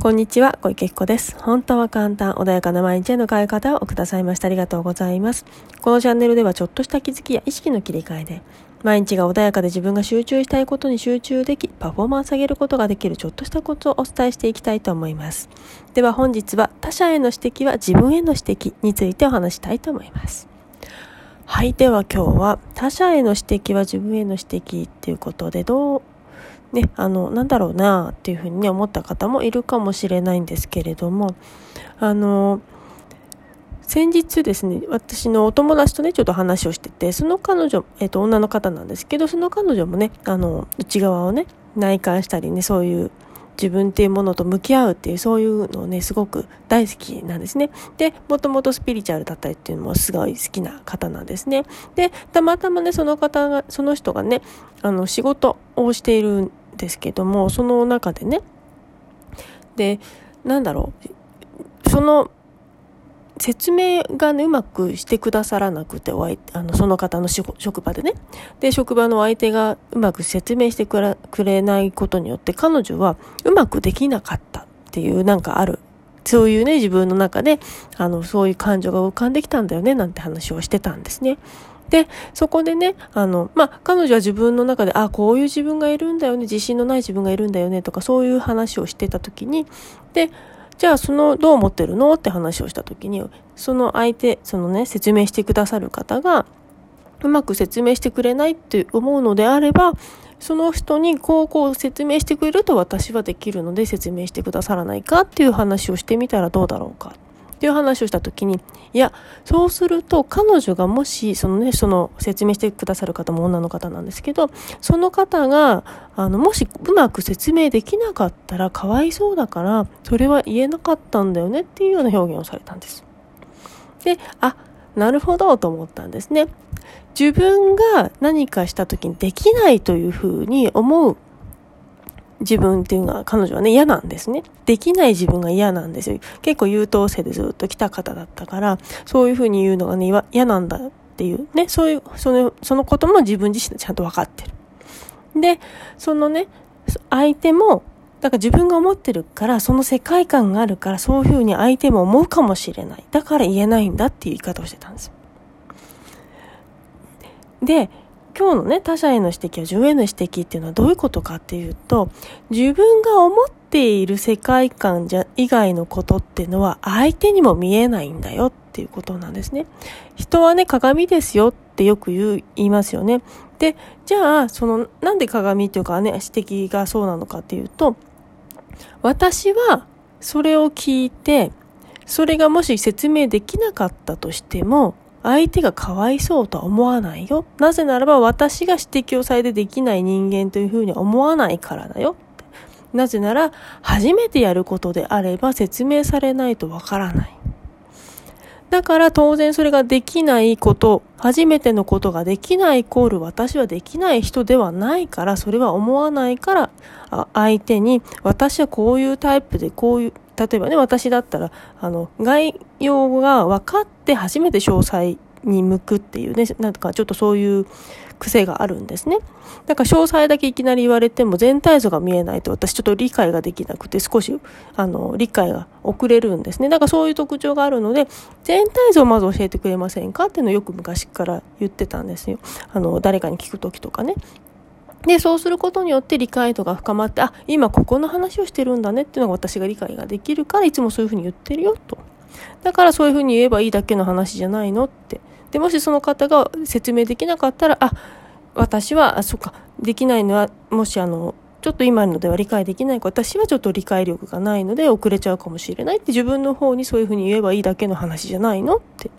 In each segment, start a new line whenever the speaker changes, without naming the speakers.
こんにちは、小池子です。本当は簡単、穏やかな毎日への変え方をくださいました。ありがとうございます。このチャンネルではちょっとした気づきや意識の切り替えで、毎日が穏やかで自分が集中したいことに集中でき、パフォーマンス上げることができるちょっとしたコツをお伝えしていきたいと思います。では本日は、他者への指摘は自分への指摘についてお話したいと思います。はい。では今日は、他者への指摘は自分への指摘っていうことで、どうね、あの、なんだろうなっていうふうにね、思った方もいるかもしれないんですけれども、あの、先日ですね、私のお友達とね、ちょっと話をしてて、その彼女、えっ、ー、と、女の方なんですけど、その彼女もね、あの、内側をね、内観したりね、そういう自分っていうものと向き合うっていう、そういうのをね、すごく大好きなんですね。で、もともとスピリチュアルだったりっていうのもすごい好きな方なんですね。で、たまたまね、その方が、その人がね、あの、仕事をしているですけども、その中でね、で、なんだろう、その、説明がね、うまくしてくださらなくて、お相あのその方の職場でね。で、職場の相手がうまく説明してくれないことによって、彼女はうまくできなかったっていうなんかある。そういうね、自分の中で、あの、そういう感情が浮かんできたんだよね、なんて話をしてたんですね。で、そこでね、あの、まあ、彼女は自分の中で、あ、こういう自分がいるんだよね、自信のない自分がいるんだよね、とか、そういう話をしてた時に、で、じゃあ、その、どう思ってるのって話をした時に、その相手、そのね、説明してくださる方が、うまく説明してくれないって思うのであれば、その人にこうこう説明してくれると私はできるので説明してくださらないかっていう話をしてみたらどうだろうか。っていう話をした時に、いや、そうすると彼女がもし、そのね、その説明してくださる方も女の方なんですけど、その方が、あの、もしうまく説明できなかったらかわいそうだから、それは言えなかったんだよねっていうような表現をされたんです。で、あ、なるほどと思ったんですね。自分が何かした時にできないというふうに思う自分っていうのは彼女はね嫌なんですね。できない自分が嫌なんですよ。結構優等生でずっと来た方だったから、そういうふうに言うのがね嫌なんだっていうね、そういう、その、そのことも自分自身でちゃんと分かってる。で、そのね、相手も、だから自分が思ってるから、その世界観があるから、そういうふうに相手も思うかもしれない。だから言えないんだっていう言い方をしてたんですよ。で、今日のね、他者への指摘や自分への指摘っていうのはどういうことかっていうと、自分が思っている世界観じゃ以外のことっていうのは相手にも見えないんだよっていうことなんですね。人はね、鏡ですよってよく言う、言いますよね。で、じゃあ、その、なんで鏡っていうかね、指摘がそうなのかっていうと、私はそれを聞いて、それがもし説明できなかったとしても、相手がかわいそうとは思わないよ。なぜならば私が指摘をされてできない人間というふうに思わないからだよ。なぜなら初めてやることであれば説明されないとわからない。だから当然それができないこと、初めてのことができないイコール私はできない人ではないから、それは思わないから、相手に私はこういうタイプでこういう例えばね、私だったら、あの、概要が分かって初めて詳細に向くっていうね、なんかちょっとそういう癖があるんですね。だから詳細だけいきなり言われても全体像が見えないと私ちょっと理解ができなくて少し、あの、理解が遅れるんですね。だからそういう特徴があるので、全体像をまず教えてくれませんかっていうのをよく昔から言ってたんですよ。あの、誰かに聞くときとかね。で、そうすることによって理解度が深まって、あ、今ここの話をしてるんだねっていうのが私が理解ができるから、いつもそういうふうに言ってるよと。だからそういうふうに言えばいいだけの話じゃないのって。で、もしその方が説明できなかったら、あ、私は、あ、そっか、できないのは、もしあの、ちょっと今のでは理解できない私はちょっと理解力がないので遅れちゃうかもしれないって自分の方にそういうふうに言えばいいだけの話じゃないのって。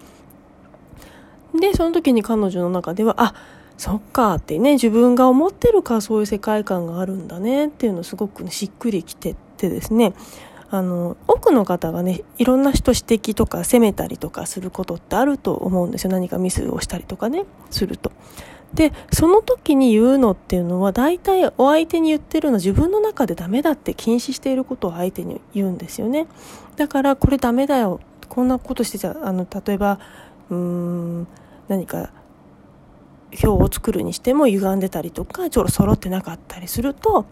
で、その時に彼女の中では、あ、そっかってね、自分が思ってるかそういう世界観があるんだねっていうのすごく、しっくりきてってですね、あの、多くの方がね、いろんな人指摘とか責めたりとかすることってあると思うんですよ。何かミスをしたりとかね、すると。で、その時に言うのっていうのは、大体お相手に言ってるのは自分の中でダメだって禁止していることを相手に言うんですよね。だから、これダメだよ。こんなことしてちゃ、あの、例えば、うーん、何か表を作るにしても歪んでたりとかちょろ揃ってなかったりすると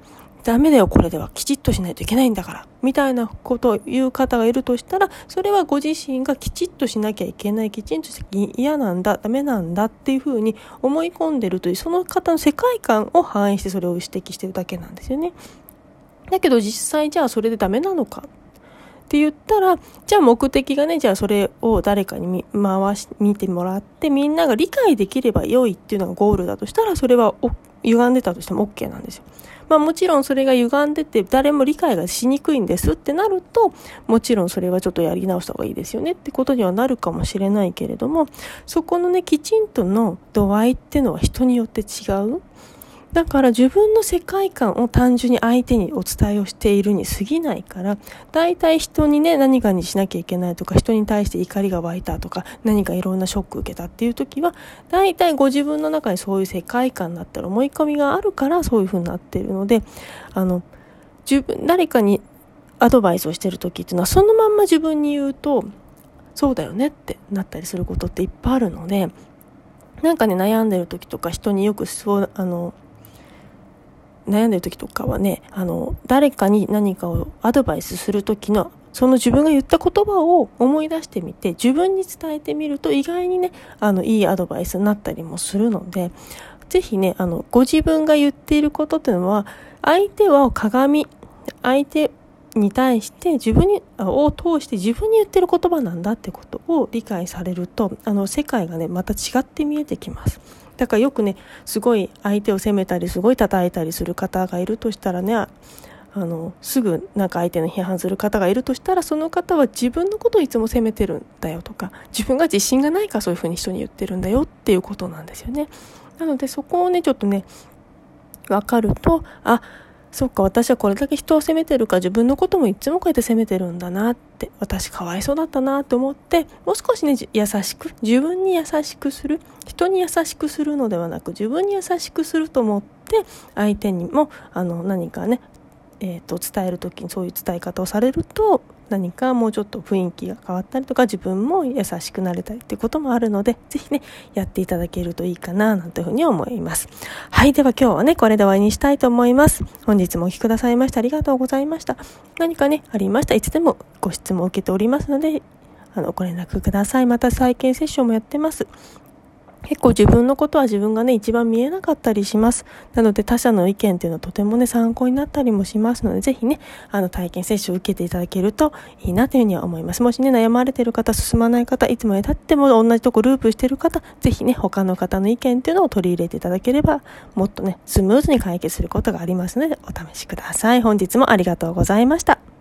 ダメだよ、これでは。きちっとしないといけないんだから、みたいなことを言う方がいるとしたら、それはご自身がきちっとしなきゃいけない、きちんとして嫌なんだ、ダメなんだ。っていうふうに思い込んでるという、その方の世界観を反映してそれを指摘してるだけなんですよね。だけど実際じゃあそれでダメなのか。って言ったら、じゃあ目的がね、じゃあそれを誰かに回し、見てもらって、みんなが理解できれば良いっていうのがゴールだとしたら、それは歪んでたとしても OK なんですよ。まあもちろんそれが歪んでて誰も理解がしにくいんですってなると、もちろんそれはちょっとやり直した方がいいですよねってことにはなるかもしれないけれども、そこのね、きちんとの度合いっていうのは人によって違う。だから自分の世界観を単純に相手にお伝えをしているに過ぎないから、大体人にね、何かにしなきゃいけないとか、人に対して怒りが湧いたとか、何かいろんなショック受けたっていう時は、大体ご自分の中にそういう世界観だったら思い込みがあるからそういう風になっているので、あの、自分、誰かにアドバイスをしてる時っていうのは、そのまんま自分に言うと、そうだよねってなったりすることっていっぱいあるので、なんかね、悩んでる時とか人によくそう、あの、悩んでる時とかはね、あの、誰かに何かをアドバイスする時の、その自分が言った言葉を思い出してみて、自分に伝えてみると意外にね、あの、いいアドバイスになったりもするので、ぜひね、あの、ご自分が言っていることっていうのは、相手は鏡、相手に対して自分に、を通して自分に言ってる言葉なんだってことを理解されると、あの、世界がね、また違って見えてきます。だからよくね、すごい相手を責めたり、すごい叩いたりする方がいるとしたらね、あの、すぐなんか相手の批判する方がいるとしたら、その方は自分のことをいつも責めてるんだよとか、自分が自信がないかそういうふうに人に言ってるんだよっていうことなんですよね。なのでそこをね、ちょっとね、わかると、あ、そっか、私はこれだけ人を責めてるか、自分のこともいつもこうやって責めてるんだなって、私かわいそうだったなって思って、もう少しね、優しく、自分に優しくする、人に優しくするのではなく、自分に優しくすると思って、相手にも、あの、何かね、えっ、ー、と、伝える時にそういう伝え方をされると、何かもうちょっと雰囲気が変わったりとか自分も優しくなれたりっていうこともあるのでぜひねやっていただけるといいかななんていうふうに思います。はいでは今日はねこれで終わりにしたいと思います。本日もお聴きくださいましてありがとうございました。何かねありましたいつでもご質問を受けておりますのであのご連絡ください。また再建セッションもやってます。結構自分のことは自分がね、一番見えなかったりします。なので他者の意見っていうのはとてもね、参考になったりもしますので、ぜひね、あの体験接種を受けていただけるといいなというふうには思います。もしね、悩まれてる方、進まない方、いつまで経っても同じとこループしてる方、ぜひね、他の方の意見っていうのを取り入れていただければ、もっとね、スムーズに解決することがありますので、お試しください。本日もありがとうございました。